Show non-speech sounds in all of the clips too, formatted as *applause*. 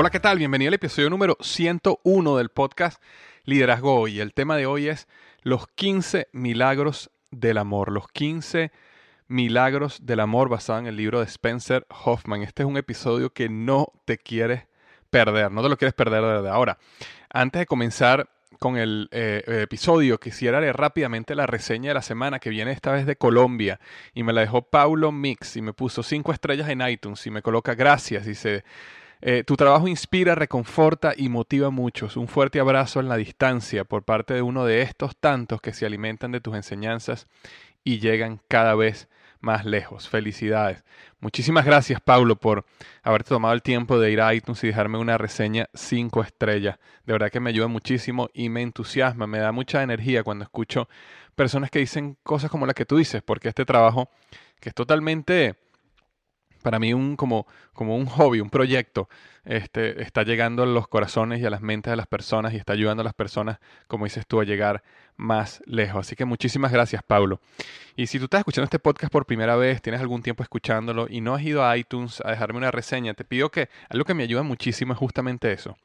Hola, ¿qué tal? Bienvenido al episodio número 101 del podcast Liderazgo Hoy. El tema de hoy es los 15 milagros del amor. Los 15 milagros del amor basado en el libro de Spencer Hoffman. Este es un episodio que no te quieres perder, no te lo quieres perder de verdad. Ahora, antes de comenzar con el eh, episodio, quisiera leer rápidamente la reseña de la semana que viene esta vez de Colombia y me la dejó Paulo Mix y me puso cinco estrellas en iTunes y me coloca gracias y se eh, tu trabajo inspira, reconforta y motiva a muchos. Un fuerte abrazo en la distancia por parte de uno de estos tantos que se alimentan de tus enseñanzas y llegan cada vez más lejos. Felicidades. Muchísimas gracias, Pablo, por haberte tomado el tiempo de ir a iTunes y dejarme una reseña cinco estrellas. De verdad que me ayuda muchísimo y me entusiasma, me da mucha energía cuando escucho personas que dicen cosas como las que tú dices, porque este trabajo, que es totalmente para mí un, como, como un hobby, un proyecto, este, está llegando a los corazones y a las mentes de las personas y está ayudando a las personas, como dices tú, a llegar más lejos. Así que muchísimas gracias, Pablo. Y si tú estás escuchando este podcast por primera vez, tienes algún tiempo escuchándolo y no has ido a iTunes a dejarme una reseña, te pido que algo que me ayuda muchísimo es justamente eso.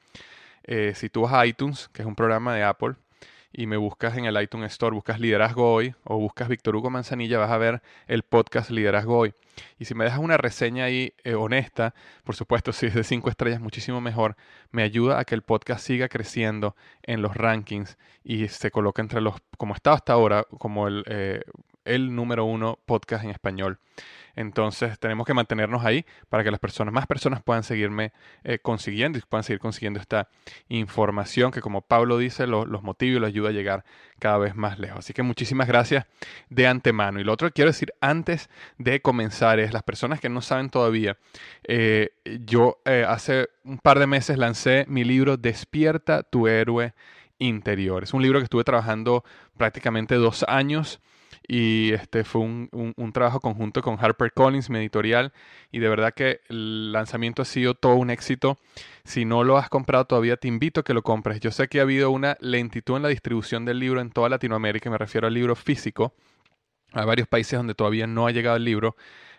Eh, si tú vas a iTunes, que es un programa de Apple, y me buscas en el iTunes Store, buscas Liderazgo Hoy o buscas Víctor Hugo Manzanilla, vas a ver el podcast Liderazgo Hoy. Y si me dejas una reseña ahí eh, honesta, por supuesto, si es de cinco estrellas, muchísimo mejor, me ayuda a que el podcast siga creciendo en los rankings y se coloque entre los, como está hasta ahora, como el, eh, el número uno podcast en español. Entonces tenemos que mantenernos ahí para que las personas, más personas puedan seguirme eh, consiguiendo y puedan seguir consiguiendo esta información que como Pablo dice, los motiva y los ayuda a llegar cada vez más lejos. Así que muchísimas gracias de antemano. Y lo otro que quiero decir antes de comenzar es las personas que no saben todavía, eh, yo eh, hace un par de meses lancé mi libro Despierta tu héroe interior. Es un libro que estuve trabajando prácticamente dos años y este fue un, un, trabajo conjunto con HarperCollins, mi editorial, y de verdad que el lanzamiento ha sido todo un éxito. Si no lo has comprado todavía, te invito a que lo compres. Yo sé que ha habido una lentitud en la distribución del libro en toda Latinoamérica, me refiero al libro físico. Hay varios países donde todavía no ha llegado el libro.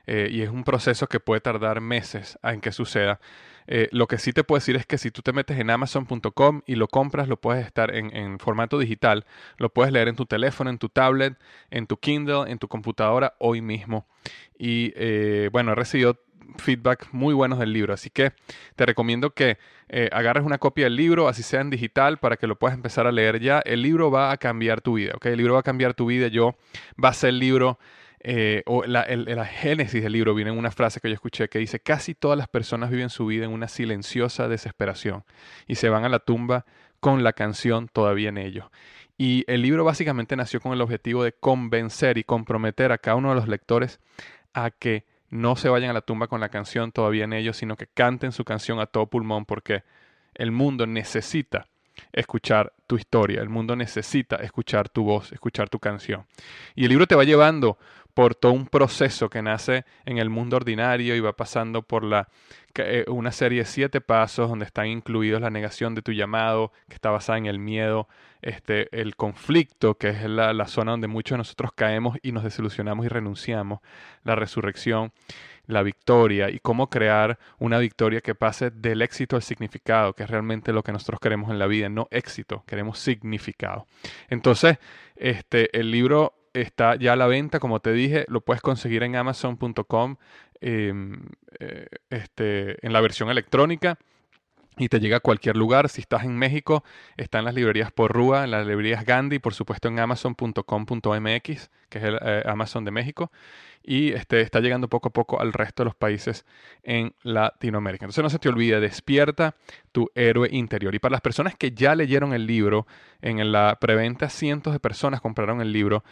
eh, y es un proceso que puede tardar meses en que suceda. Eh, lo que sí te puedo decir es que si tú te metes en amazon.com y lo compras, lo puedes estar en, formato digital, lo puedes leer en tu teléfono, en tu tablet, en tu Kindle, en tu computadora hoy mismo. Y eh, bueno, he recibido feedback muy buenos del libro, así que te recomiendo que eh, agarres una copia del libro, así sea en digital, para que lo puedas empezar a leer ya. El libro va a cambiar tu vida, ¿ok? El libro va a cambiar tu vida. Yo va a ser el libro eh, o la, la, génesis del libro viene en una frase que yo escuché que dice, casi todas las personas viven su vida en una silenciosa desesperación y se van a la tumba con la canción todavía en ellos. Y el libro básicamente nació con el objetivo de convencer y comprometer a cada uno de los lectores a que no se vayan a la tumba con la canción todavía en ellos, sino que canten su canción a todo pulmón porque el mundo necesita escuchar tu historia, el mundo necesita escuchar tu voz, escuchar tu canción. Y el libro te va llevando por todo un proceso que nace en el mundo ordinario y va pasando por la, eh, una serie de siete pasos donde están incluidos la negación de tu llamado, que está basada en el miedo, este, el conflicto, que es la, la zona donde muchos de nosotros caemos y nos desilusionamos y renunciamos, la resurrección, la victoria y cómo crear una victoria que pase del éxito al significado, que es realmente lo que nosotros queremos en la vida, no éxito, queremos significado. Entonces, este, el libro está ya a la venta, como te dije, lo puedes conseguir en amazon.com em, eh, este, en la versión electrónica y te llega a cualquier lugar. Si estás en México, está en las librerías por Rúa, en las librerías Gandhi, por supuesto en amazon.com.mx, que es el eh, Amazon de México, y este, está llegando poco a poco al resto de los países en Latinoamérica. Entonces no se te olvide, despierta tu héroe interior. Y para las personas que ya leyeron el libro, en la preventa cientos de personas compraron el libro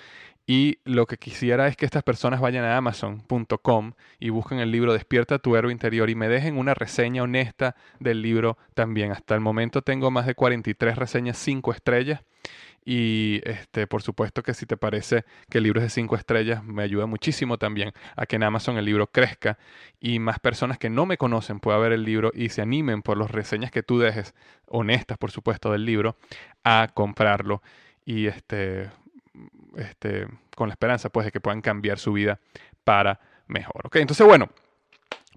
y lo que quisiera es que estas personas vayan a amazon.com y busquen el libro Despierta tu héroe interior y me dejen una reseña honesta del libro también. Hasta el momento tengo más de 43 reseñas 5 estrellas. Y este, por supuesto que si te parece que el libro es de 5 estrellas, me ayuda muchísimo también a que en Amazon el libro crezca y más personas que no me conocen puedan ver el libro y se animen por las reseñas que tú dejes, honestas por supuesto, del libro, a comprarlo. Y este, este, con la esperanza pues de que puedan cambiar su vida para mejor. Entonces, bueno,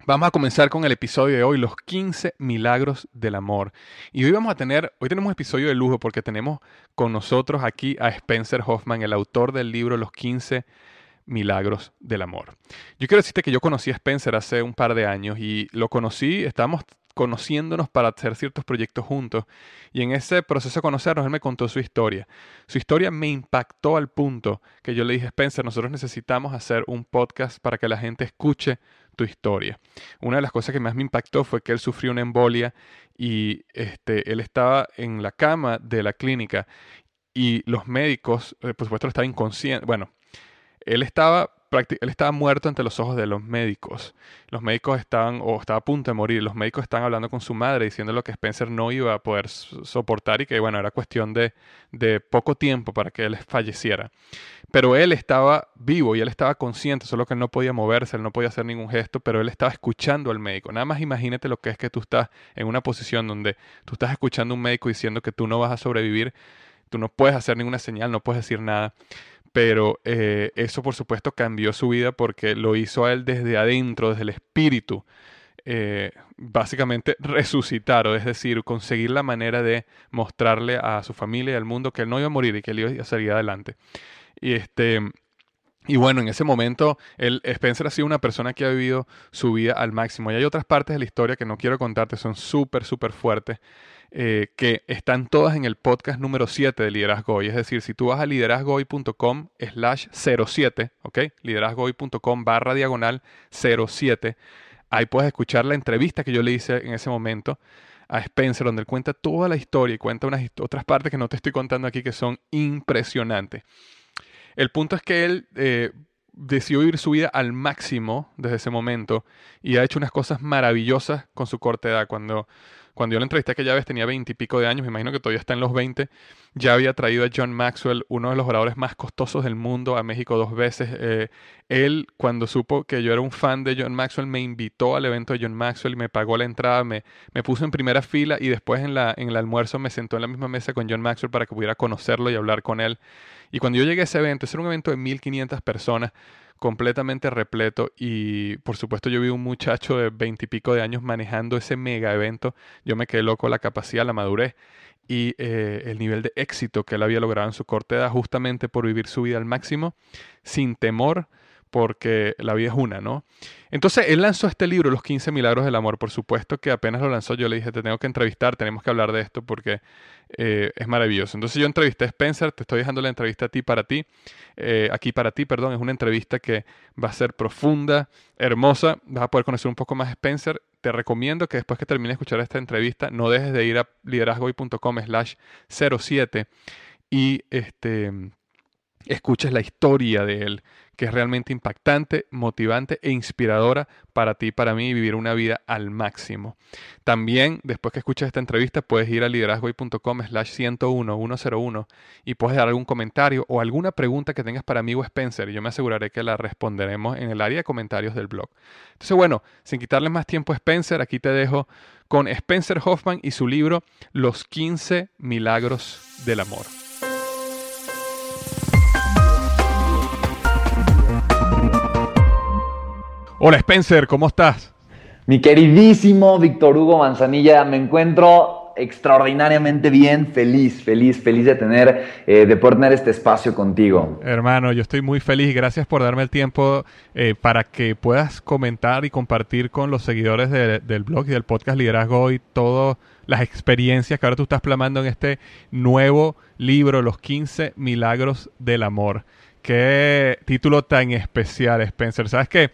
vamos a comenzar con el episodio de hoy, los 15 milagros del amor. Y hoy vamos a tener, hoy tenemos un episodio de lujo porque tenemos con nosotros aquí a Spencer Hoffman, el autor del libro Los 15 milagros del amor. Yo quiero decirte que yo conocí a Spencer hace un par de años y lo conocí, estábamos conociéndonos para hacer ciertos proyectos juntos. Y en ese proceso de conocernos, él me contó su historia. Su historia me impactó al punto que yo le dije, Spencer, nosotros necesitamos hacer un podcast para que la gente escuche tu historia. Una de las cosas que más me impactó fue que él sufrió una embolia y este, él estaba en la cama de la clínica y los médicos, eh, por supuesto, estaba inconsciente. Bueno, él estaba él estaba muerto ante los ojos de los médicos. Los médicos estaban, o estaba a punto de morir, los médicos estaban hablando con su madre diciendo lo que Spencer no iba a poder soportar y que, bueno, era cuestión de, de poco tiempo para que él falleciera. Pero él estaba vivo y él estaba consciente, solo que él no podía moverse, él no podía hacer ningún gesto, pero él estaba escuchando al médico. Nada más imagínate lo que es que tú estás en una posición donde tú estás escuchando a un médico diciendo que tú no vas a sobrevivir, tú no puedes hacer ninguna señal, no puedes decir nada pero eh, eso por supuesto cambió su vida porque lo hizo a él desde adentro, desde el espíritu. Eh, básicamente *laughs* resucitar, o es decir, conseguir la manera de mostrarle a su familia y al mundo que él no iba a morir y que él iba a salir adelante. Y este. Y bueno, en ese momento, el Spencer ha sido una persona que ha vivido su vida al máximo. Y hay otras partes de la historia que no quiero contarte, son súper, súper fuertes. Eh, que están todas en el podcast número 7 de Liderazgo Hoy. Es decir, si tú vas a liderazgohoy.com slash 07, ¿ok? liderazgohoy.com barra diagonal 07, ahí puedes escuchar la entrevista que yo le hice en ese momento a Spencer, donde él cuenta toda la historia y cuenta unas otras partes que no te estoy contando aquí que son impresionantes. El punto es que él eh, decidió vivir su vida al máximo desde ese momento y ha hecho unas cosas maravillosas con su corta edad. Cuando cuando yo lo entrevisté aquella vez tenía veintipico de años, me imagino que todavía está en los 20, ya había traído a John Maxwell, uno de los oradores más costosos del mundo, a México dos veces. Eh, él, cuando supo que yo era un fan de John Maxwell, me invitó al evento de John Maxwell y me pagó la entrada, me, me puso en primera fila y después en, la, en el almuerzo me sentó en la misma mesa con John Maxwell para que pudiera conocerlo y hablar con él. Y cuando yo llegué a ese evento, ese era un evento de 1500 personas, completamente repleto y por supuesto yo vi un muchacho de veintipico de años manejando ese mega evento, yo me quedé loco la capacidad, la madurez y eh, el nivel de éxito que él había logrado en su corta edad justamente por vivir su vida al máximo, sin temor, porque la vida es una, ¿no? Entonces él lanzó este libro, Los 15 Milagros del Amor, por supuesto que apenas lo lanzó yo le dije, te tengo que entrevistar, tenemos que hablar de esto porque eh, es maravilloso. Entonces yo entrevisté a Spencer, te estoy dejando la entrevista a ti para ti, eh, aquí para ti, perdón, es una entrevista que va a ser profunda, hermosa, vas a poder conocer un poco más a Spencer. Te recomiendo que después que termine de escuchar esta entrevista, no dejes de ir a liderazgoy.com slash 07 y este, escuches la historia de él que es realmente impactante, motivante e inspiradora para ti y para mí vivir una vida al máximo. También, después que escuches esta entrevista, puedes ir a liderazgoy.com slash 101 101 y puedes dar algún comentario o alguna pregunta que tengas para mí o Spencer yo me aseguraré que la responderemos en el área de comentarios del blog. Entonces, bueno, sin quitarle más tiempo a Spencer, aquí te dejo con Spencer Hoffman y su libro Los 15 Milagros del Amor. Hola Spencer, ¿cómo estás? Mi queridísimo Víctor Hugo Manzanilla, me encuentro extraordinariamente bien, feliz, feliz, feliz de tener, eh, de poder tener este espacio contigo. Hermano, yo estoy muy feliz, gracias por darme el tiempo eh, para que puedas comentar y compartir con los seguidores del blog y del podcast Liderazgo y todas las experiencias que ahora tú estás plasmando en este nuevo libro, Los 15 Milagros del Amor. Qué título tan especial, Spencer. ¿Sabes qué?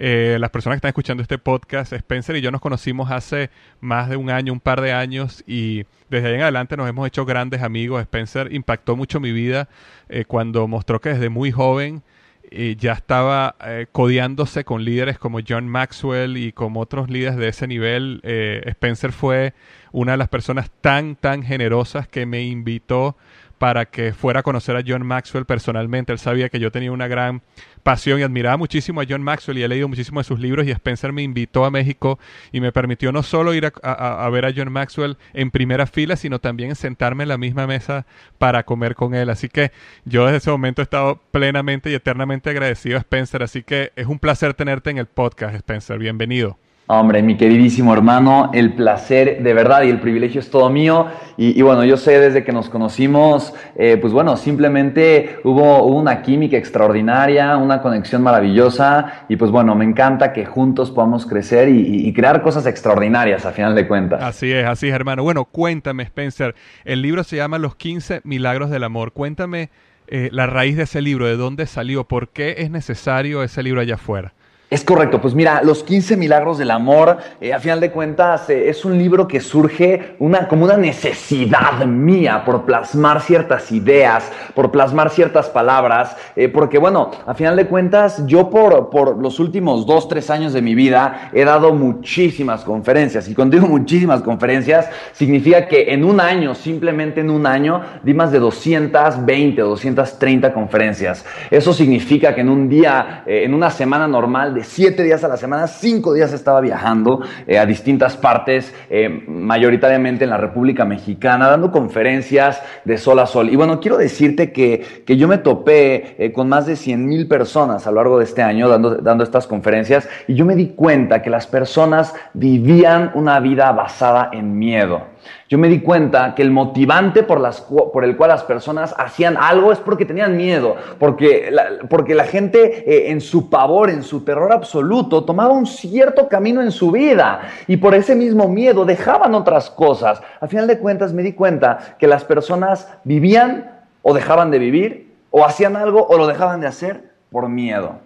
Eh, las personas que están escuchando este podcast, Spencer y yo nos conocimos hace más de un año, un par de años, y desde ahí en adelante nos hemos hecho grandes amigos. Spencer impactó mucho mi vida eh, cuando mostró que desde muy joven eh, ya estaba codeándose con líderes como John Maxwell y como otros líderes de ese nivel. Spencer fue una de las personas tan, tan generosas que me invitó para que fuera a conocer a John Maxwell personalmente. Él sabía que yo tenía una gran pasión y admiraba muchísimo a John Maxwell y he leído muchísimo de sus libros y Spencer me invitó a México y me permitió no solo ir a, ver a John Maxwell en primera fila, sino también sentarme en la misma mesa para comer con él. Así que yo desde ese momento he estado plenamente y eternamente agradecido a Spencer. Así que es un placer tenerte en el podcast, Spencer. Bienvenido. Hombre, mi queridísimo hermano, el placer de verdad y el privilegio es todo mío. Y, bueno, yo sé desde que nos conocimos, eh, pues bueno, simplemente hubo, una química extraordinaria, una conexión maravillosa. Y pues bueno, me encanta que juntos podamos crecer y, crear cosas extraordinarias a final de cuentas. Así es, así es, hermano. Bueno, cuéntame, Spencer. El libro se llama Los 15 Milagros del Amor. Cuéntame eh, la raíz de ese libro, de dónde salió, por qué es necesario ese libro allá afuera. Es correcto, pues mira, Los 15 Milagros del Amor, eh, a final de cuentas, eh, es un libro que surge una, como una necesidad mía por plasmar ciertas ideas, por plasmar ciertas palabras, eh, porque bueno, a final de cuentas, yo por, por los últimos dos, tres años de mi vida he dado muchísimas conferencias, y cuando digo muchísimas conferencias, significa que en un año, simplemente en un año, di más de 220 o 230 conferencias. Eso significa que en un día, en una semana normal, siete días a la semana, cinco días estaba viajando eh, a distintas partes, eh, mayoritariamente en la República Mexicana, dando conferencias de sol a sol. Y bueno, quiero decirte que, que yo me topé eh, con más de 100 mil personas a lo largo de este año dando, dando estas conferencias y yo me di cuenta que las personas vivían una vida basada en miedo yo me di cuenta que el motivante por, el cual las personas hacían algo es porque tenían miedo, porque la, porque la gente eh, en su pavor, en su terror absoluto, tomaba un cierto camino en su vida y por ese mismo miedo dejaban otras cosas. Al final de cuentas me di cuenta que las personas vivían o dejaban de vivir, o hacían algo o lo dejaban de hacer por miedo.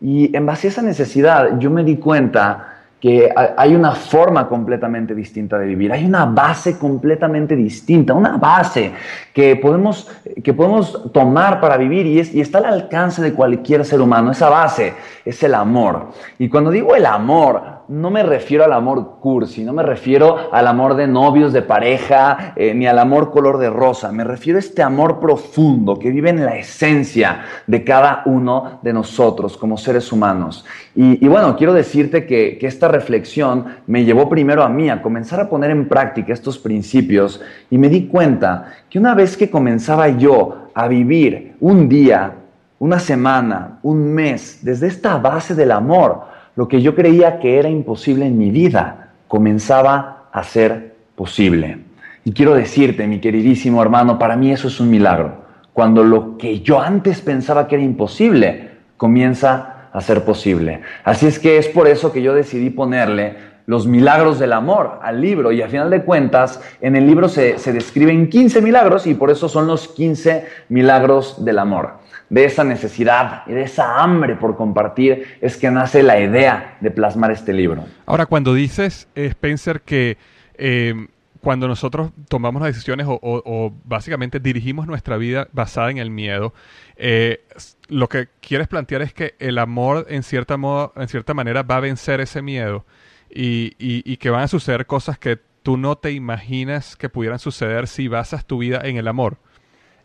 Y en base a esa necesidad yo me di cuenta que hay una forma completamente distinta de vivir, hay una base completamente distinta, una base que podemos, que podemos tomar para vivir y, es, y está al alcance de cualquier ser humano. Esa base es el amor. Y cuando digo el amor, no me refiero al amor cursi, no me refiero al amor de novios, de pareja, eh, ni al amor color de rosa. Me refiero a este amor profundo que vive en la esencia de cada uno de nosotros como seres humanos. Y, bueno, quiero decirte que, que esta reflexión me llevó primero a mí a comenzar a poner en práctica estos principios y me di cuenta que una vez que comenzaba yo a vivir un día una semana, un mes, desde esta base del amor, lo que yo creía que era imposible en mi vida comenzaba a ser posible. Y quiero decirte, mi queridísimo hermano, para mí eso es un milagro. Cuando lo que yo antes pensaba que era imposible comienza a ser posible. Así es que es por eso que yo decidí ponerle los milagros del amor al libro y a final de cuentas en el libro se, se describen 15 milagros y por eso son los 15 milagros del amor. De esa necesidad y de esa hambre por compartir es que nace la idea de plasmar este libro. Ahora, cuando dices, eh, Spencer, que eh, cuando nosotros tomamos las decisiones o, básicamente dirigimos nuestra vida basada en el miedo, eh, lo que quieres plantear es que el amor en cierta, modo, en cierta manera va a vencer ese miedo y, y que van a suceder cosas que tú no te imaginas que pudieran suceder si basas tu vida en el amor.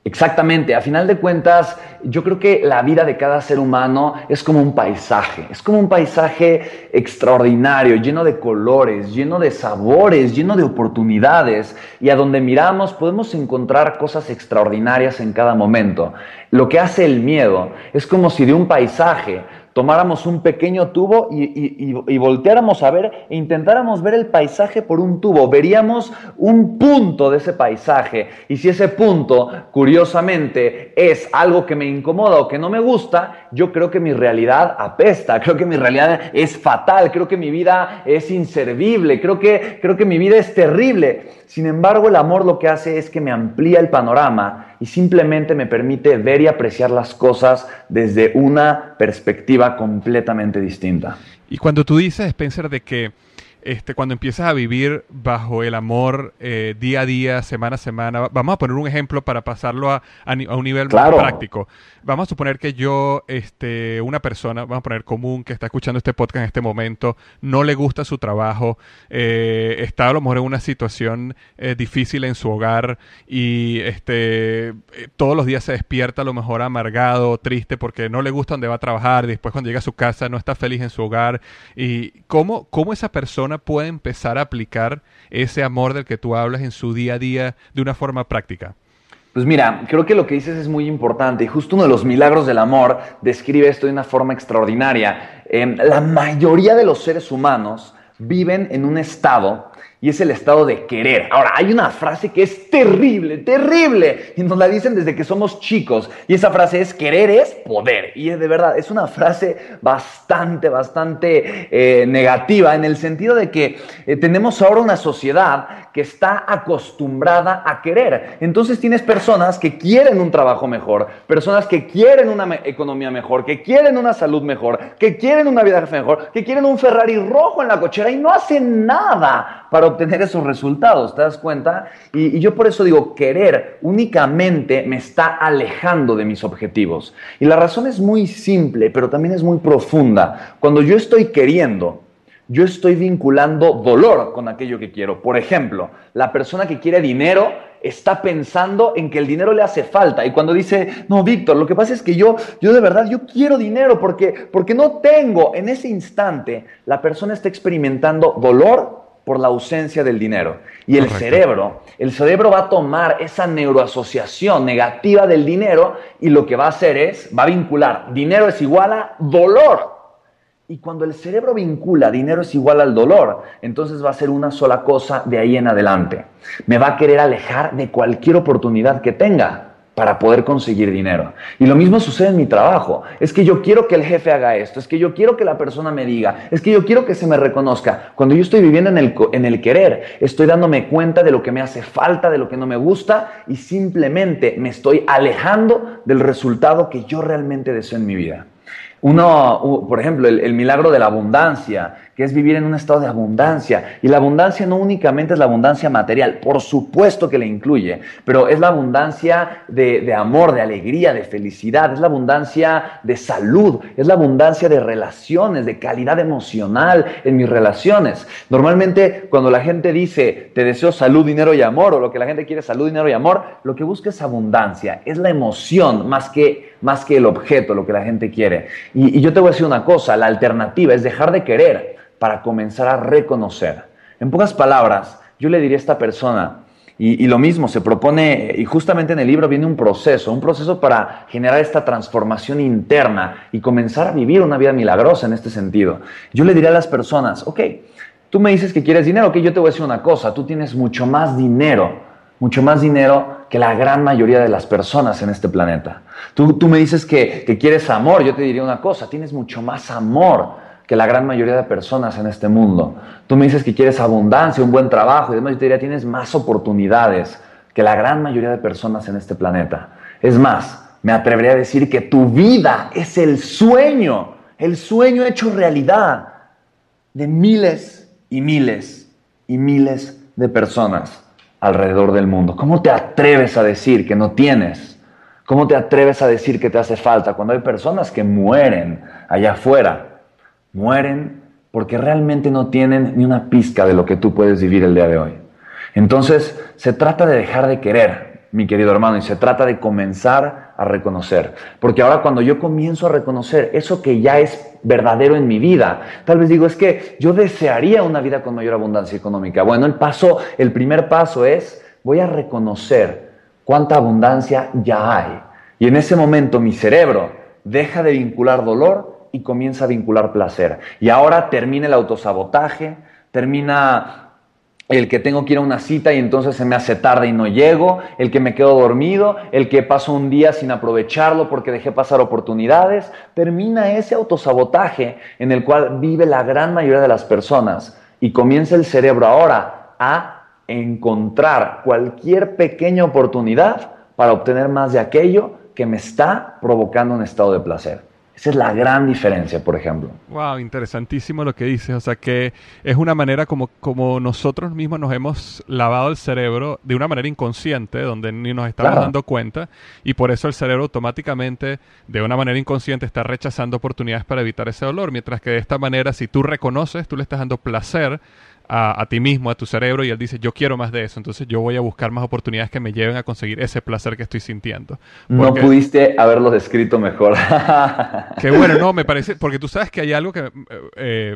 Exactamente, a final de cuentas, yo creo que la vida de cada ser humano es como un paisaje, es como un paisaje extraordinario, lleno de colores, lleno de sabores, lleno de oportunidades, y a donde miramos podemos encontrar cosas extraordinarias en cada momento. Lo que hace el miedo es como si de un paisaje tomáramos un pequeño tubo y, y, y, volteáramos a ver e intentáramos ver el paisaje por un tubo, veríamos un punto de ese paisaje. Y si ese punto, curiosamente, es algo que me incomoda o que no me gusta, yo creo que mi realidad apesta, creo que mi realidad es fatal, creo que mi vida es inservible, creo que, creo que mi vida es terrible. Sin embargo, el amor lo que hace es que me amplía el panorama y simplemente me permite ver y apreciar las cosas desde una perspectiva completamente distinta. Y cuando tú dices, Spencer, de que este, cuando empiezas a vivir bajo el amor eh, día a día, semana a semana, vamos a poner un ejemplo para pasarlo a, a, a un nivel claro. más práctico. Vamos a suponer que yo, este, una persona, vamos a poner común, que está escuchando este podcast en este momento, no le gusta su trabajo, eh, está a lo mejor en una situación eh, difícil en su hogar y este, todos los días se despierta a lo mejor amargado, triste, porque no le gusta donde va a trabajar, después cuando llega a su casa no está feliz en su hogar. ¿Y cómo, cómo esa persona puede empezar a aplicar ese amor del que tú hablas en su día a día de una forma práctica? Pues mira, creo que lo que dices es muy importante y justo uno de los milagros del amor describe esto de una forma extraordinaria. Eh, la mayoría de los seres humanos viven en un estado y es el estado de querer. Ahora, hay una frase que es terrible, terrible, y nos la dicen desde que somos chicos, y esa frase es querer es poder, y es de verdad, es una frase bastante, bastante eh, negativa en el sentido de que eh, tenemos ahora una sociedad que está acostumbrada a querer. Entonces tienes personas que quieren un trabajo mejor, personas que quieren una economía mejor, que quieren una salud mejor, que quieren una vida mejor, que quieren un Ferrari rojo en la cochera y no hacen nada para obtener esos resultados, ¿te das cuenta? Y, yo por eso digo, querer únicamente me está alejando de mis objetivos. Y la razón es muy simple, pero también es muy profunda. Cuando yo estoy queriendo, yo estoy vinculando dolor con aquello que quiero. Por ejemplo, la persona que quiere dinero está pensando en que el dinero le hace falta. Y cuando dice, no, Víctor, lo que pasa es que yo, yo de verdad, yo quiero dinero porque, porque no tengo. En ese instante, la persona está experimentando dolor por la ausencia del dinero. Y el Correcto. cerebro, el cerebro va a tomar esa neuroasociación negativa del dinero y lo que va a hacer es, va a vincular, dinero es igual a dolor. Y cuando el cerebro vincula dinero es igual al dolor, entonces va a ser una sola cosa de ahí en adelante. Me va a querer alejar de cualquier oportunidad que tenga para poder conseguir dinero. Y lo mismo sucede en mi trabajo. Es que yo quiero que el jefe haga esto, es que yo quiero que la persona me diga, es que yo quiero que se me reconozca. Cuando yo estoy viviendo en el, en el querer, estoy dándome cuenta de lo que me hace falta, de lo que no me gusta y simplemente me estoy alejando del resultado que yo realmente deseo en mi vida. Uno, por ejemplo, el, el, milagro de la abundancia, que es vivir en un estado de abundancia. Y la abundancia no únicamente es la abundancia material, por supuesto que le incluye, pero es la abundancia de, de amor, de alegría, de felicidad, es la abundancia de salud, es la abundancia de relaciones, de calidad emocional en mis relaciones. Normalmente cuando la gente dice, te deseo salud, dinero y amor, o lo que la gente quiere salud, dinero y amor, lo que busca es abundancia, es la emoción más que, más que el objeto, lo que la gente quiere. Y, yo te voy a decir una cosa, la alternativa es dejar de querer para comenzar a reconocer. En pocas palabras, yo le diría a esta persona, Y, y, lo mismo, se propone, y justamente en el libro viene un proceso, un proceso para generar esta transformación interna y comenzar a vivir una vida milagrosa en este sentido. Yo le diría a las personas, ok, tú me dices que quieres dinero, ok, yo te voy a decir una cosa, tú tienes mucho más dinero mucho más dinero que la gran mayoría de las personas en este planeta. Tú, me dices que, que, quieres amor, yo te diría una cosa, tienes mucho más amor que la gran mayoría de personas en este mundo. Tú me dices que quieres abundancia, un buen trabajo y demás, yo te diría tienes más oportunidades que la gran mayoría de personas en este planeta. Es más, me atrevería a decir que tu vida es el sueño, el sueño hecho realidad de miles y miles y miles de personas alrededor del mundo. ¿Cómo te atreves a decir que no tienes? ¿Cómo te atreves a decir que te hace falta cuando hay personas que mueren allá afuera? Mueren porque realmente no tienen ni una pizca de lo que tú puedes vivir el día de hoy. Entonces, se trata de dejar de querer, mi querido hermano, y se trata de comenzar a reconocer. Porque ahora cuando yo comienzo a reconocer eso que ya es verdadero en mi vida, tal vez digo, es que yo desearía una vida con mayor abundancia económica. Bueno, el paso, el primer paso es, voy a reconocer cuánta abundancia ya hay. Y en ese momento mi cerebro deja de vincular dolor y comienza a vincular placer. Y ahora termina el autosabotaje, termina el que tengo que ir a una cita y entonces se me hace tarde y no llego, el que me quedo dormido, el que paso un día sin aprovecharlo porque dejé pasar oportunidades, termina ese autosabotaje en el cual vive la gran mayoría de las personas y comienza el cerebro ahora a encontrar cualquier pequeña oportunidad para obtener más de aquello que me está provocando un estado de placer. Esa es la gran diferencia, por ejemplo. Wow, interesantísimo lo que dices. O sea, que es una manera como, como nosotros mismos nos hemos lavado el cerebro de una manera inconsciente, donde ni nos estamos dando cuenta, y por eso el cerebro automáticamente, de una manera inconsciente, está rechazando oportunidades para evitar ese dolor. Mientras que de esta manera, si tú reconoces, tú le estás dando placer a, ti mismo, a tu cerebro, y él dice, yo quiero más de eso, entonces yo voy a buscar más oportunidades que me lleven a conseguir ese placer que estoy sintiendo. no pudiste haberlo descrito mejor. *laughs* Qué bueno, no, me parece, porque tú sabes que hay algo que eh,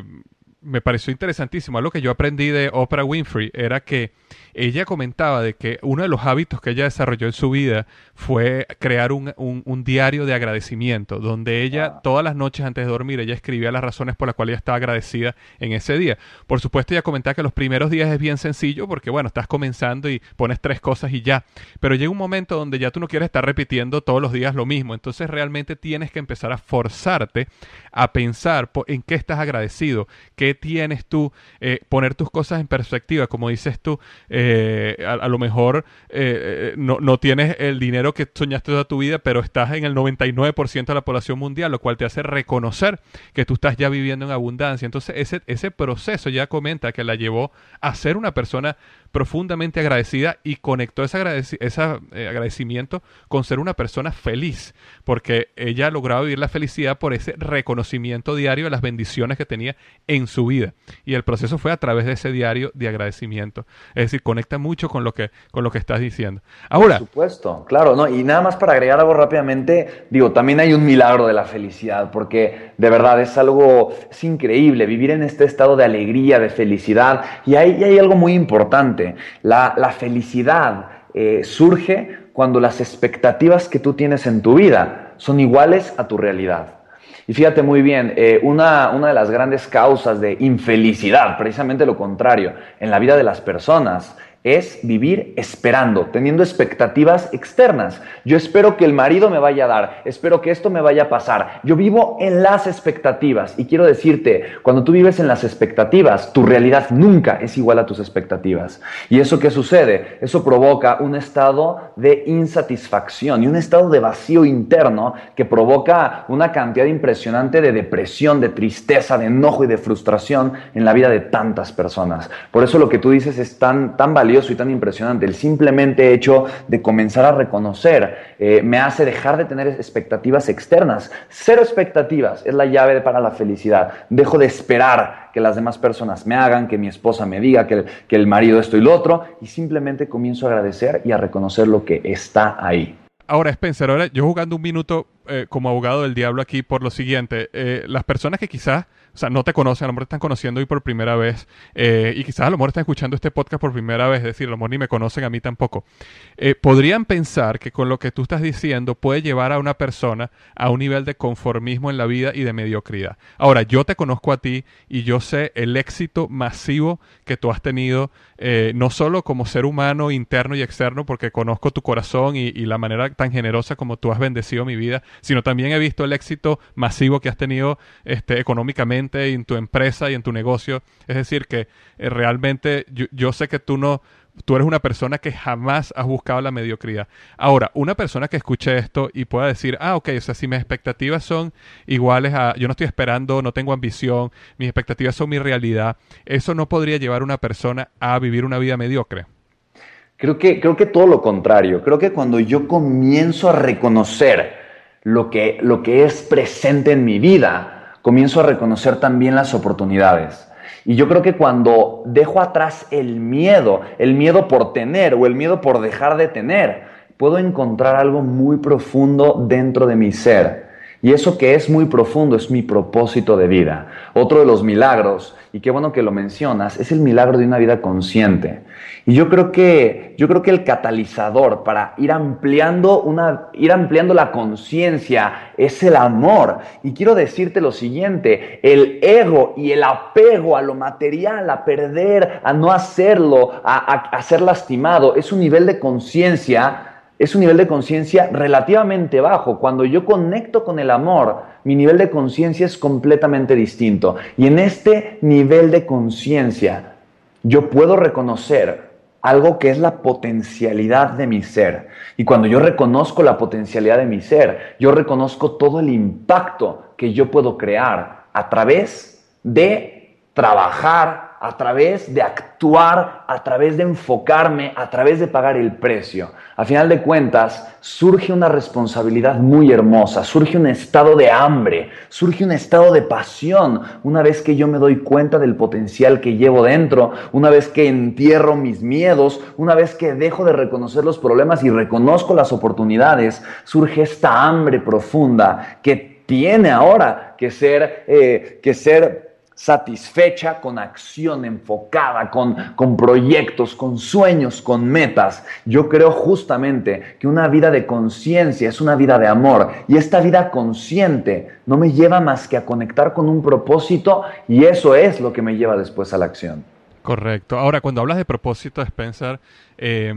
me pareció interesantísimo, algo que yo aprendí de Oprah Winfrey era que ella comentaba de que uno de los hábitos que ella desarrolló en su vida fue crear un, un, diario de agradecimiento, donde ella todas las noches antes de dormir, ella escribía las razones por las cuales ella estaba agradecida en ese día. Por supuesto, ella comentaba que los primeros días es bien sencillo porque, bueno, estás comenzando y pones tres cosas y ya. Pero llega un momento donde ya tú no quieres estar repitiendo todos los días lo mismo. Entonces realmente tienes que empezar a forzarte a pensar en qué estás agradecido, qué tienes tú, eh, poner tus cosas en perspectiva, como dices tú. Eh, eh, a, lo mejor eh, eh, no, no, tienes el dinero que soñaste toda tu vida, pero estás en el 99% de la población mundial, lo cual te hace reconocer que tú estás ya viviendo en abundancia. Entonces ese, ese proceso ya comenta que la llevó a ser una persona profundamente agradecida y conectó ese, eh, agradecimiento con ser una persona feliz, porque ella ha logrado vivir la felicidad por ese reconocimiento diario de las bendiciones que tenía en su vida. Y el proceso fue a través de ese diario de agradecimiento. Es decir, conecta mucho con lo que, con lo que estás diciendo. Ahora. Por supuesto, claro, ¿no? Y nada más para agregar algo rápidamente, digo, también hay un milagro de la felicidad, porque de verdad es algo, es increíble vivir en este estado de alegría, de felicidad. Y hay, y hay algo muy importante la, felicidad eh, surge cuando las expectativas que tú tienes en tu vida son iguales a tu realidad. Y fíjate muy bien, eh, una, una, de las grandes causas de infelicidad, precisamente lo contrario, en la vida de las personas, es vivir esperando, teniendo expectativas externas. Yo espero que el marido me vaya a dar, espero que esto me vaya a pasar. Yo vivo en las expectativas y quiero decirte, cuando tú vives en las expectativas, tu realidad nunca es igual a tus expectativas. ¿Y eso qué sucede? Eso provoca un estado de insatisfacción y un estado de vacío interno que provoca una cantidad impresionante de depresión, de tristeza, de enojo y de frustración en la vida de tantas personas. Por eso lo que tú dices es tan, tan valioso y tan impresionante. El simplemente hecho de comenzar a reconocer eh, me hace dejar de tener expectativas externas. Cero expectativas es la llave para la felicidad. Dejo de esperar que las demás personas me hagan, que mi esposa me diga, que el, que el marido esto y lo otro, y simplemente comienzo a agradecer y a reconocer lo que está ahí. Ahora, Spencer, ahora yo jugando un minuto eh, como abogado del diablo aquí por lo siguiente. Eh, las personas que quizás o sea, no te conocen, a lo mejor están conociendo hoy por primera vez eh, y quizás a lo mejor están escuchando este podcast por primera vez, es decir, a lo mejor ni me conocen a mí tampoco. Podrían pensar que con lo que tú estás diciendo puede llevar a una persona a un nivel de conformismo en la vida y de mediocridad. Ahora, yo te conozco a ti y yo sé el éxito masivo que tú has tenido, no solo como ser humano interno y externo, porque conozco tu corazón y la manera tan generosa como tú has bendecido mi vida, sino también he visto el éxito masivo que has tenido este, económicamente en tu empresa y en tu negocio. Es decir, que eh, realmente yo, yo, sé que tú no, tú eres una persona que jamás has buscado la mediocridad. Ahora, una persona que escuche esto y pueda decir, ah, ok, o sea, si mis expectativas son iguales a, yo no estoy esperando, no tengo ambición, mis expectativas son mi realidad, eso no podría llevar a una persona a vivir una vida mediocre. Creo que, creo que todo lo contrario. Creo que cuando yo comienzo a reconocer lo que, lo que es presente en mi vida, comienzo a reconocer también las oportunidades. Y yo creo que cuando dejo atrás el miedo, el miedo por tener o el miedo por dejar de tener, puedo encontrar algo muy profundo dentro de mi ser y eso que es muy profundo es mi propósito de vida. Otro de los milagros, y qué bueno que lo mencionas, es el milagro de una vida consciente. Y yo creo que, yo creo que el catalizador para ir ampliando, una, ir ampliando la conciencia es el amor. Y quiero decirte lo siguiente, el ego y el apego a lo material, a perder, a no hacerlo, a, a, a ser lastimado, es un nivel de conciencia es un nivel de conciencia relativamente bajo. Cuando yo conecto con el amor, mi nivel de conciencia es completamente distinto. Y en este nivel de conciencia, yo puedo reconocer algo que es la potencialidad de mi ser. Y cuando yo reconozco la potencialidad de mi ser, yo reconozco todo el impacto que yo puedo crear a través de trabajar a través de actuar, a través de enfocarme, a través de pagar el precio. A final de cuentas, surge una responsabilidad muy hermosa, surge un estado de hambre, surge un estado de pasión, una vez que yo me doy cuenta del potencial que llevo dentro, una vez que entierro mis miedos, una vez que dejo de reconocer los problemas y reconozco las oportunidades, surge esta hambre profunda que tiene ahora que ser, eh, que ser satisfecha con acción enfocada, con, con, proyectos, con sueños, con metas. Yo creo justamente que una vida de conciencia es una vida de amor y esta vida consciente no me lleva más que a conectar con un propósito y eso es lo que me lleva después a la acción. Correcto. Ahora, cuando hablas de propósito, Spencer, eh,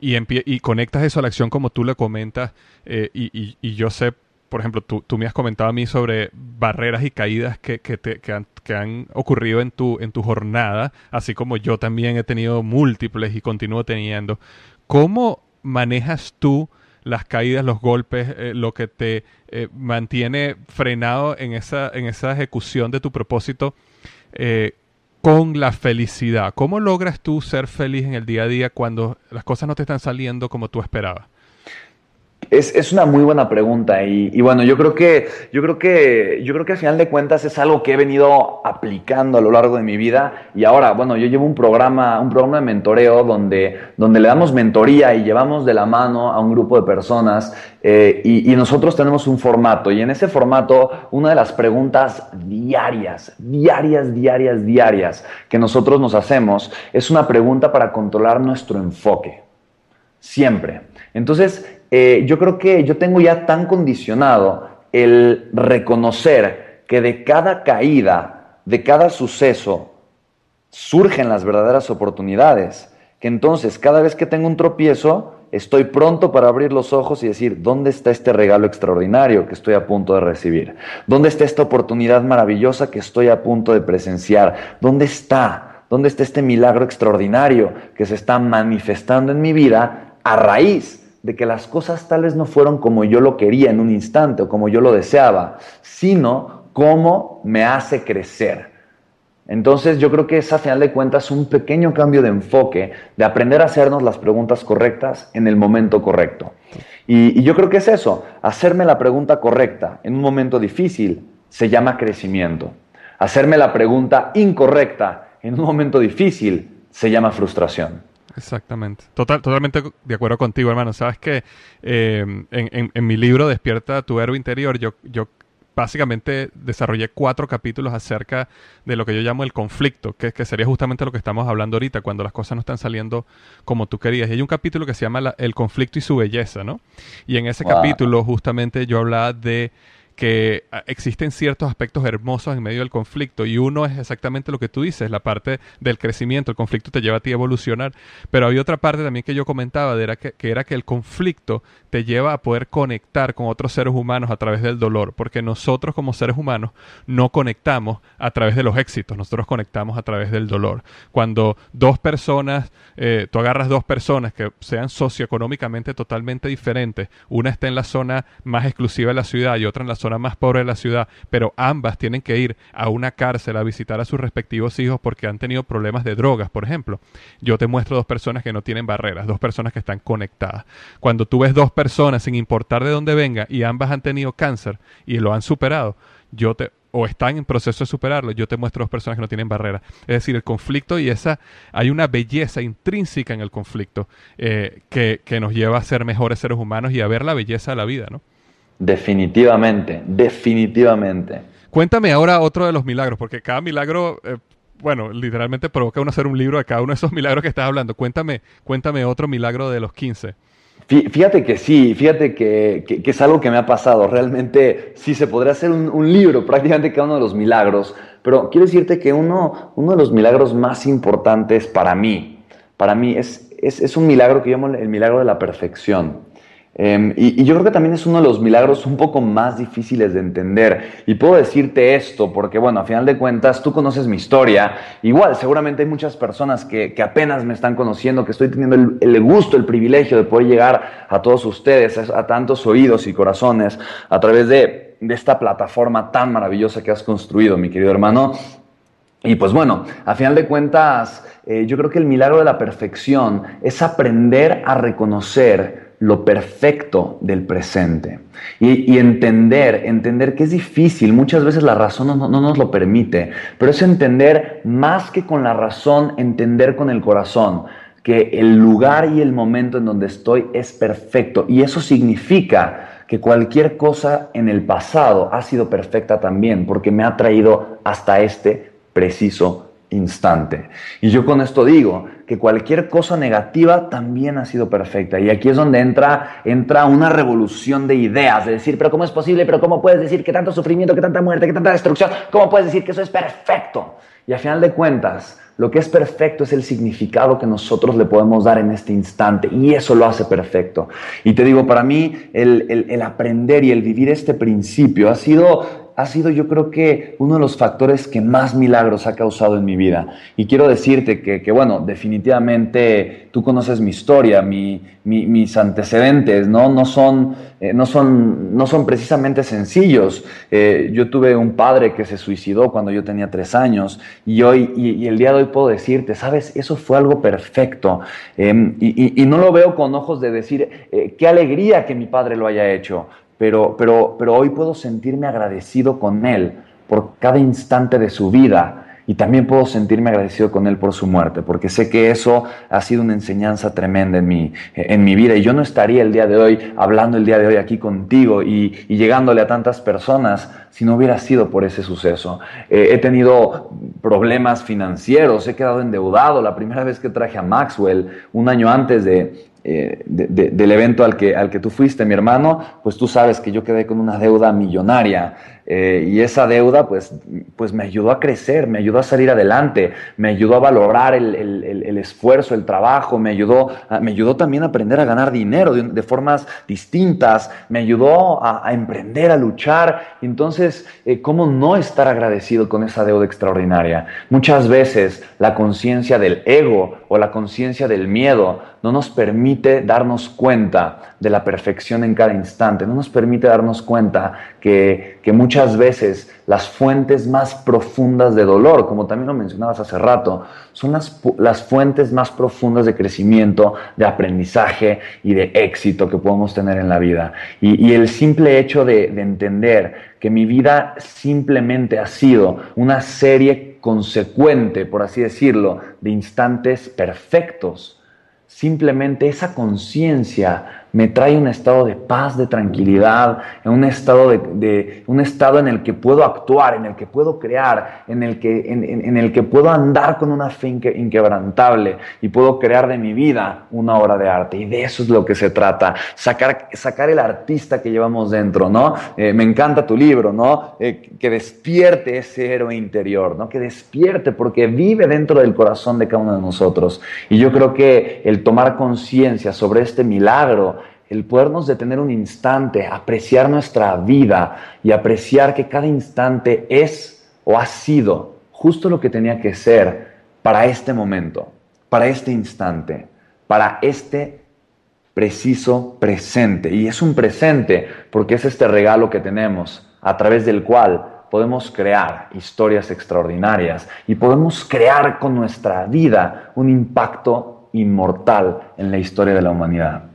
y, y, conectas eso a la acción como tú le comentas, eh, y, y, yo sé por ejemplo, tú, tú, me has comentado a mí sobre barreras y caídas que, que, te, que, han, que, han, ocurrido en tu, en tu jornada, así como yo también he tenido múltiples y continúo teniendo. ¿Cómo manejas tú las caídas, los golpes, eh, lo que te eh, mantiene frenado en esa, en esa ejecución de tu propósito eh, con la felicidad? ¿Cómo logras tú ser feliz en el día a día cuando las cosas no te están saliendo como tú esperabas? Es, es, una muy buena pregunta y, bueno, yo creo que yo creo que yo creo que al final de cuentas es algo que he venido aplicando a lo largo de mi vida y ahora, bueno, yo llevo un programa un programa de mentoreo donde donde le damos mentoría y llevamos de la mano a un grupo de personas eh, y, nosotros tenemos un formato y en ese formato una de las preguntas diarias, diarias, diarias, diarias que nosotros nos hacemos es una pregunta para controlar nuestro enfoque. Siempre. Entonces, eh, yo creo que yo tengo ya tan condicionado el reconocer que de cada caída, de cada suceso, surgen las verdaderas oportunidades, que entonces cada vez que tengo un tropiezo, estoy pronto para abrir los ojos y decir, ¿dónde está este regalo extraordinario que estoy a punto de recibir? ¿Dónde está esta oportunidad maravillosa que estoy a punto de presenciar? ¿Dónde está? ¿Dónde está este milagro extraordinario que se está manifestando en mi vida a raíz de que las cosas tal vez no fueron como yo lo quería en un instante o como yo lo deseaba, sino cómo me hace crecer. Entonces yo creo que es a final de cuentas un pequeño cambio de enfoque, de aprender a hacernos las preguntas correctas en el momento correcto. Y, y yo creo que es eso, hacerme la pregunta correcta en un momento difícil se llama crecimiento. Hacerme la pregunta incorrecta en un momento difícil se llama frustración. Exactamente. Total, totalmente de acuerdo contigo, hermano. Sabes que eh, en, en, mi libro Despierta tu héroe interior, yo, yo básicamente desarrollé cuatro capítulos acerca de lo que yo llamo el conflicto, que, que, sería justamente lo que estamos hablando ahorita, cuando las cosas no están saliendo como tú querías. Y hay un capítulo que se llama El conflicto y su belleza, ¿no? Y en ese capítulo justamente yo hablaba de que ah, existen ciertos aspectos hermosos en medio del conflicto y uno es exactamente lo que tú dices, la parte del crecimiento, el conflicto te lleva a ti a evolucionar, pero hay otra parte también que yo comentaba, era que, que, era que el conflicto te lleva a poder conectar con otros seres humanos a través del dolor, porque nosotros como seres humanos no conectamos a través de los éxitos, nosotros conectamos a través del dolor. Cuando dos personas, eh, tú agarras dos personas que sean socioeconómicamente totalmente diferentes, una está en la zona más exclusiva de la ciudad y otra en la zona más pobre de la ciudad, pero ambas tienen que ir a una cárcel a visitar a sus respectivos hijos porque han tenido problemas de drogas, por ejemplo. Yo te muestro dos personas que no tienen barreras, dos personas que están conectadas. Cuando tú ves dos personas, sin importar de dónde venga, y ambas han tenido cáncer y lo han superado, yo te o están en proceso de superarlo, yo te muestro dos personas que no tienen barreras. Es decir, el conflicto y esa, hay una belleza intrínseca en el conflicto eh, que, que, nos lleva a ser mejores seres humanos y a ver la belleza de la vida, ¿no? Definitivamente, definitivamente. Cuéntame ahora otro de los milagros, porque cada milagro, eh, bueno, literalmente provoca uno hacer un libro de cada uno de esos *laughs* milagros que estás hablando. Cuéntame, cuéntame otro milagro de los 15. Fíjate que sí, fíjate que, que, es algo que me ha pasado. Realmente sí se podría hacer un, un, libro, prácticamente cada uno de los milagros. Pero quiero decirte que uno, uno de los milagros más importantes para mí, para mí es, es, es un milagro que llamo el milagro de la perfección. Eh, y, yo creo que también es uno de los milagros un poco más difíciles de entender. Y puedo decirte esto porque, bueno, a final de cuentas, tú conoces mi historia. Igual, seguramente hay muchas personas que, que apenas me están conociendo, que estoy teniendo el, el, gusto, el privilegio de poder llegar a todos ustedes, a, a tantos oídos y corazones, a través de, de esta plataforma tan maravillosa que has construido, mi querido hermano. Y pues bueno, a final de cuentas, eh, yo creo que el milagro de la perfección es aprender a reconocer lo perfecto del presente. Y, entender, entender que es difícil, muchas veces la razón no, no, nos lo permite, pero es entender más que con la razón, entender con el corazón que el lugar y el momento en donde estoy es perfecto. Y eso significa que cualquier cosa en el pasado ha sido perfecta también, porque me ha traído hasta este preciso instante. Y yo con esto digo que cualquier cosa negativa también ha sido perfecta. Y aquí es donde entra, entra una revolución de ideas, de decir, pero ¿cómo es posible? ¿Pero cómo puedes decir que tanto sufrimiento, que tanta muerte, que tanta destrucción? ¿Cómo puedes decir que eso es perfecto? Y a final de cuentas, lo que es perfecto es el significado que nosotros le podemos dar en este instante y eso lo hace perfecto. Y te digo, para mí el, el, el aprender y el vivir este principio ha sido ha sido yo creo que uno de los factores que más milagros ha causado en mi vida. Y quiero decirte que, que bueno, definitivamente tú conoces mi historia, mi, mi, mis antecedentes, ¿no? No son, eh, no son, no son precisamente sencillos. Eh, yo tuve un padre que se suicidó cuando yo tenía tres años y hoy, y, el día de hoy puedo decirte, sabes, eso fue algo perfecto. Eh, y, y, no lo veo con ojos de decir, eh, qué alegría que mi padre lo haya hecho pero, pero, pero hoy puedo sentirme agradecido con Él por cada instante de su vida y también puedo sentirme agradecido con Él por su muerte, porque sé que eso ha sido una enseñanza tremenda en mi, en mi vida y yo no estaría el día de hoy hablando el día de hoy aquí contigo y, y llegándole a tantas personas si no hubiera sido por ese suceso. Eh, he tenido problemas financieros, he quedado endeudado. La primera vez que traje a Maxwell, un año antes de, eh, de, de, del evento al que, al que tú fuiste, mi hermano, pues tú sabes que yo quedé con una deuda millonaria eh, y esa deuda pues, pues me ayudó a crecer, me ayudó a salir adelante, me ayudó a valorar el, el, el esfuerzo, el trabajo, me ayudó, me ayudó también a aprender a ganar dinero de, formas distintas, me ayudó a, a emprender, a luchar. Entonces, eh, ¿cómo no estar agradecido con esa deuda extraordinaria? Muchas veces la conciencia del ego o la conciencia del miedo no nos permite darnos cuenta de la perfección en cada instante, no nos permite darnos cuenta que, que muchas veces las fuentes más profundas de dolor, como también lo mencionabas hace rato, son las, las fuentes más profundas de crecimiento, de aprendizaje y de éxito que podemos tener en la vida. Y, y el simple hecho de, de entender que mi vida simplemente ha sido una serie consecuente, por así decirlo, de instantes perfectos, simplemente esa conciencia me trae un estado de paz, de tranquilidad, un estado, de, un estado en el que puedo actuar, en el que puedo crear, en el que, en, el que puedo andar con una fe inquebrantable y puedo crear de mi vida una obra de arte. Y de eso es lo que se trata, sacar, sacar el artista que llevamos dentro, ¿no? Eh, me encanta tu libro, ¿no? Eh, que despierte ese héroe interior, ¿no? Que despierte porque vive dentro del corazón de cada uno de nosotros. Y yo creo que el tomar conciencia sobre este milagro, el podernos detener un instante, apreciar nuestra vida y apreciar que cada instante es o ha sido justo lo que tenía que ser para este momento, para este instante, para este preciso presente. Y es un presente porque es este regalo que tenemos a través del cual podemos crear historias extraordinarias y podemos crear con nuestra vida un impacto inmortal en la historia de la humanidad.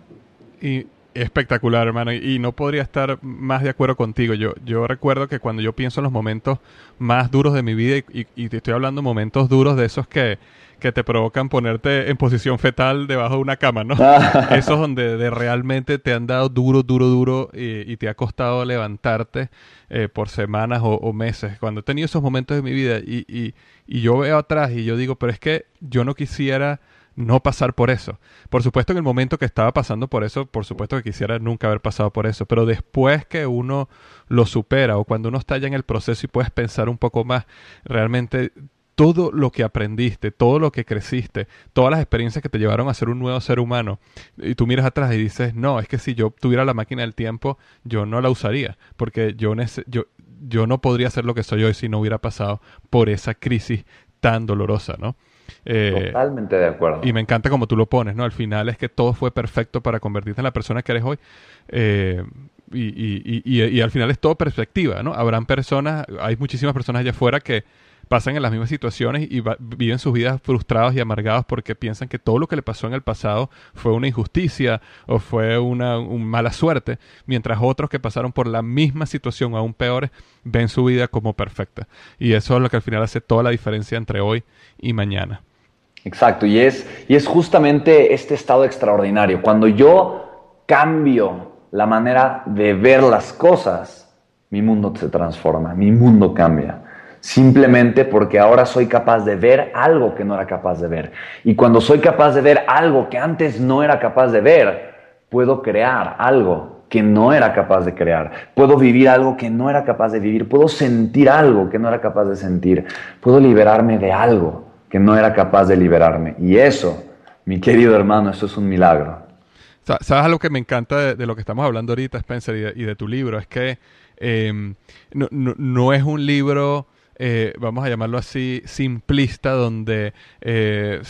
Y espectacular, hermano. Y, no podría estar más de acuerdo contigo. Yo, yo recuerdo que cuando yo pienso en los momentos más duros de mi vida, y, te estoy hablando momentos duros de esos que, que te provocan ponerte en posición fetal debajo de una cama, ¿no? *laughs* Esos donde de realmente te han dado duro, duro, duro y, te ha costado levantarte eh, por semanas o, o, meses. Cuando he tenido esos momentos de mi vida y, y, y yo veo atrás y yo digo, pero es que yo no quisiera no pasar por eso. Por supuesto en el momento que estaba pasando por eso, por supuesto que quisiera nunca haber pasado por eso, pero después que uno lo supera o cuando uno está ya en el proceso y puedes pensar un poco más, realmente todo lo que aprendiste, todo lo que creciste, todas las experiencias que te llevaron a ser un nuevo ser humano, y tú miras atrás y dices, no, es que si yo tuviera la máquina del tiempo, yo no la usaría, porque yo, yo, yo no podría ser lo que soy hoy si no hubiera pasado por esa crisis tan dolorosa, ¿no? Eh, Totalmente de acuerdo. Y me encanta como tú lo pones, ¿no? Al final es que todo fue perfecto para convertirte en la persona que eres hoy. Eh, y, al final es todo perspectiva, ¿no? Habrán personas, hay muchísimas personas allá afuera que pasan en las mismas situaciones y viven sus vidas frustrados y amargados porque piensan que todo lo que le pasó en el pasado fue una injusticia o fue una mala suerte, mientras otros que pasaron por la misma situación, aún peores, ven su vida como perfecta. Y eso es lo que al final hace toda la diferencia entre hoy y mañana. Exacto, y es, y es justamente este estado extraordinario. Cuando yo cambio la manera de ver las cosas, mi mundo se transforma, mi mundo cambia. Simplemente porque ahora soy capaz de ver algo que no era capaz de ver. Y cuando soy capaz de ver algo que antes no era capaz de ver, puedo crear algo que no era capaz de crear. Puedo vivir algo que no era capaz de vivir. Puedo sentir algo que no era capaz de sentir. Puedo liberarme de algo que no era capaz de liberarme. Y eso, mi querido hermano, eso es un milagro. ¿Sabes algo que me encanta de, lo que estamos hablando ahorita, Spencer, y de, tu libro? Es que em, no, es un libro... Eh, vamos a llamarlo así, simplista, donde, eh,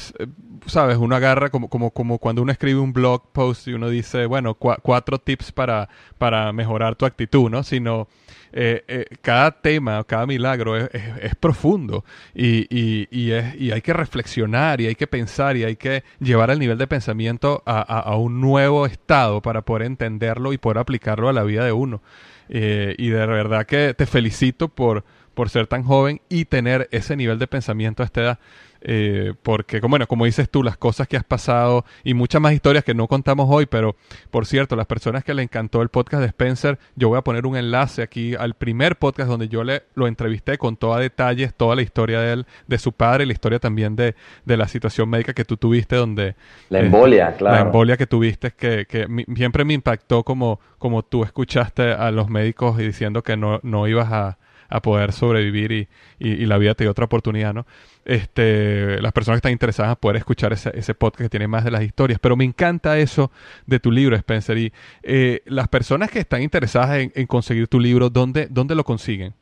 sabes, uno agarra como, como, como cuando uno escribe un blog post y uno dice, bueno, cuatro tips para, para mejorar tu actitud, ¿no? Sino eh, eh, cada tema, cada milagro es, profundo y, y, es, y, hay que reflexionar y hay que pensar y hay que llevar el nivel de pensamiento a, un nuevo estado para poder entenderlo y poder aplicarlo a la vida de uno. Eh, y de verdad que te felicito por, por ser tan joven y tener ese nivel de pensamiento a esta edad. Eh, porque, bueno, como dices tú, las cosas que has pasado y muchas más historias que no contamos hoy, pero por cierto, las personas que le encantó el podcast de Spencer, yo voy a poner un enlace aquí al primer podcast donde yo le lo entrevisté con toda detalles, toda la historia de él, de su padre, la historia también de, de la situación médica que tú tuviste, donde... La embolia, claro. La embolia que tuviste, que, que siempre me impactó como, como tú escuchaste a los médicos y diciendo que no, no ibas a a poder sobrevivir y, y, la vida te dio otra oportunidad, ¿no? Este, las personas que están interesadas a poder escuchar ese, ese, podcast que tiene más de las historias. Pero me encanta eso de tu libro, Spencer. Y eh, las personas que están interesadas en, en conseguir tu libro, ¿dónde, ¿dónde lo consiguen?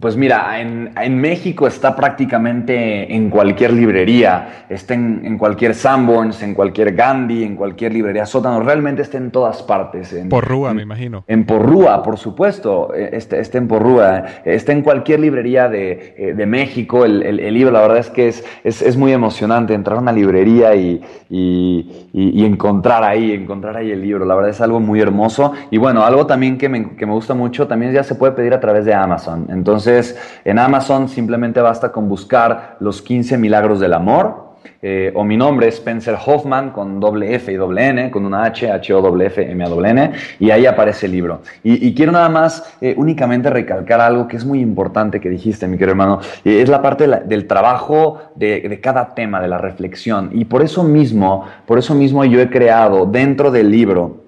Pues mira, en, en, México está prácticamente en cualquier librería, está en, cualquier Sanborns, en cualquier Gandhi, en cualquier librería sótano, realmente está en todas partes. En, Porrúa, me imagino. En Porrúa, por supuesto, eh, está, está, en Porrúa, está en cualquier librería de, eh, de México. El, el, libro, la verdad es que es, es, es, muy emocionante entrar a una librería y, y, y, encontrar ahí, encontrar ahí el libro. La verdad es algo muy hermoso. Y bueno, algo también que me, que me gusta mucho, también ya se puede pedir a través de Amazon. Entonces, entonces, en Amazon simplemente basta con buscar los 15 milagros del amor eh, o mi nombre es Spencer Hoffman con doble F y doble N, con una H, H O F M A N, y ahí aparece el libro. Y, quiero nada más eh, únicamente recalcar algo que es muy importante que dijiste, mi querido hermano, es la parte del trabajo de, de, cada tema, de la reflexión. Y por eso mismo, por eso mismo yo he creado dentro del libro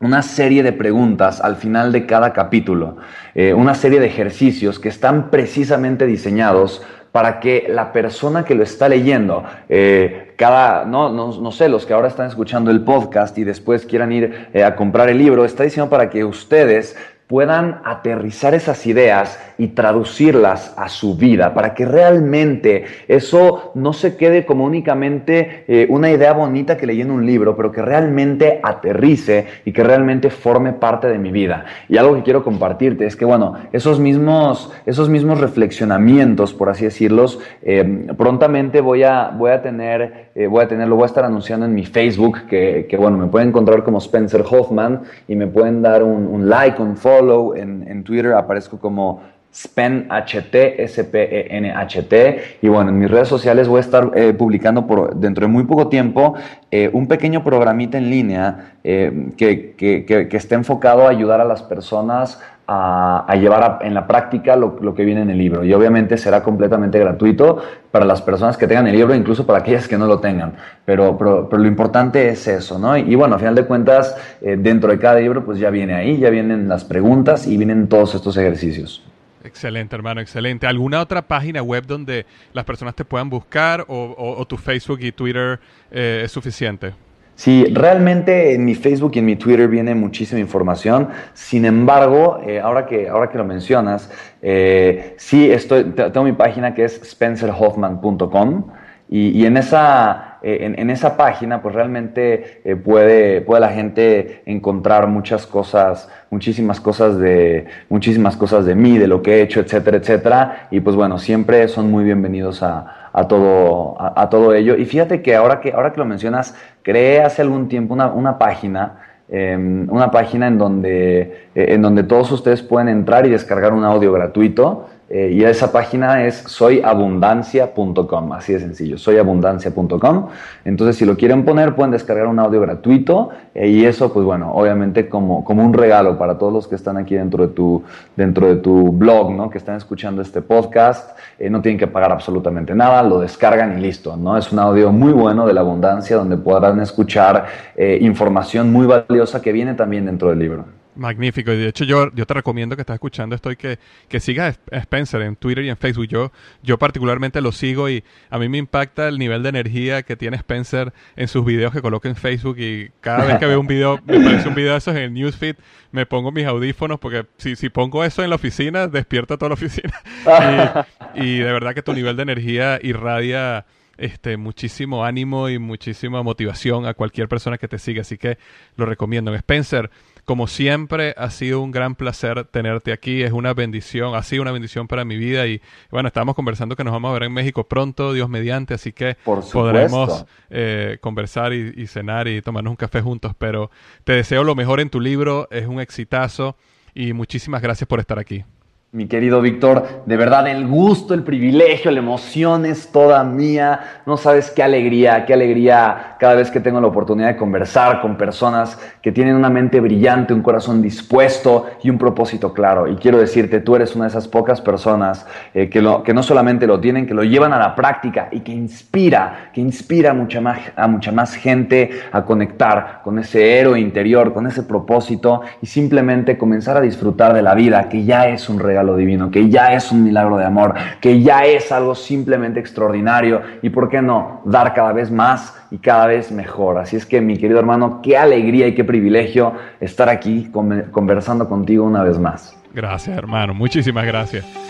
una serie de preguntas al final de cada capítulo, eh, una serie de ejercicios que están precisamente diseñados para que la persona que lo está leyendo, eh, cada, no, no, sé, los que ahora están escuchando el podcast y después quieran ir eh, a comprar el libro, está diseñado para que ustedes puedan aterrizar esas ideas y traducirlas a su vida, para que realmente eso no se quede como únicamente eh, una idea bonita que leí en un libro, pero que realmente aterrice y que realmente forme parte de mi vida. Y algo que quiero compartirte es que, bueno, esos mismos, esos mismos reflexionamientos, por así decirlos, eh, prontamente voy a, voy a tener, eh, voy a tener, lo voy a estar anunciando en mi Facebook, que, bueno, me pueden encontrar como Spencer Hoffman y me pueden dar un, un like, un follow en, Twitter aparezco como SpenHT, S-P-E-N-H-T. Y bueno, en mis redes sociales voy a estar eh, publicando por dentro de muy poco tiempo eh, un pequeño programita en línea eh, que, que, que, esté enfocado a ayudar a las personas a, llevar en la práctica lo, que viene en el libro. Y obviamente será completamente gratuito para las personas que tengan el libro, incluso para aquellas que no lo tengan. Pero, pero, lo importante es eso, ¿no? Y, bueno, a final de cuentas, eh, dentro de cada libro, pues ya viene ahí, ya vienen las preguntas y vienen todos estos ejercicios. Excelente, hermano, excelente. ¿Alguna otra página web donde las personas te puedan buscar o, tu Facebook y Twitter eh, es suficiente? Sí, realmente en mi Facebook y en mi Twitter viene muchísima información. Sin embargo, eh, ahora, que, ahora que lo mencionas, eh, sí estoy, tengo mi página que es spencerhoffman.com y, en, esa, eh, en, esa página pues realmente puede, puede la gente encontrar muchas cosas, muchísimas cosas, de, muchísimas cosas de mí, de lo que he hecho, etcétera, etcétera. Y pues bueno, siempre son muy bienvenidos a, a todo, a, todo ello. Y fíjate que ahora que, ahora que lo mencionas, creé hace algún tiempo una, una página, em, una página en donde, eh, en donde todos ustedes pueden entrar y descargar un audio gratuito eh, y esa página es soyabundancia.com, así de sencillo, soyabundancia.com. Entonces, si lo quieren poner, pueden descargar un audio gratuito eh, y eso, pues bueno, obviamente como, como un regalo para todos los que están aquí dentro de tu, dentro de tu blog, ¿no? que están escuchando este podcast. Eh, no tienen que pagar absolutamente nada, lo descargan y listo. ¿no? Es un audio muy bueno de la abundancia donde podrán escuchar información muy valiosa que viene también dentro del libro. Magnífico. Y de hecho yo, yo te recomiendo que estás escuchando esto y que, que sigas a Spencer en Twitter y en Facebook. Yo, yo particularmente lo sigo y a mí me impacta el nivel de energía que tiene Spencer en sus videos que coloca en Facebook y cada vez que veo un video, me parece un video de esos en el newsfeed, me pongo mis audífonos porque si, si pongo eso en la oficina, despierta toda la oficina. *laughs* y, y de verdad que tu nivel de energía irradia este, muchísimo ánimo y muchísima motivación a cualquier persona que te siga. Así que lo recomiendo. Spencer, como siempre, ha sido un gran placer tenerte aquí. Es una bendición, ha sido una bendición para mi vida. Y bueno, estábamos conversando que nos vamos a ver en México pronto, Dios mediante. Así que podremos eh, conversar y, y cenar y tomarnos un café juntos. Pero te deseo lo mejor en tu libro. Es un exitazo. Y muchísimas gracias por estar aquí. Mi querido Víctor, de verdad el gusto, el privilegio, la emoción es toda mía. No sabes qué alegría, qué alegría cada vez que tengo la oportunidad de conversar con personas que tienen una mente brillante, un corazón dispuesto y un propósito claro. Y quiero decirte, tú eres una de esas pocas personas eh, que, lo, que no solamente lo tienen, que lo llevan a la práctica y que inspira, que inspira a mucha, más, a mucha más gente a conectar con ese héroe interior, con ese propósito y simplemente comenzar a disfrutar de la vida, que ya es un regalo lo divino, que ya es un milagro de amor, que ya es algo simplemente extraordinario y, ¿por qué no?, dar cada vez más y cada vez mejor. Así es que, mi querido hermano, qué alegría y qué privilegio estar aquí conversando contigo una vez más. Gracias, hermano. Muchísimas gracias.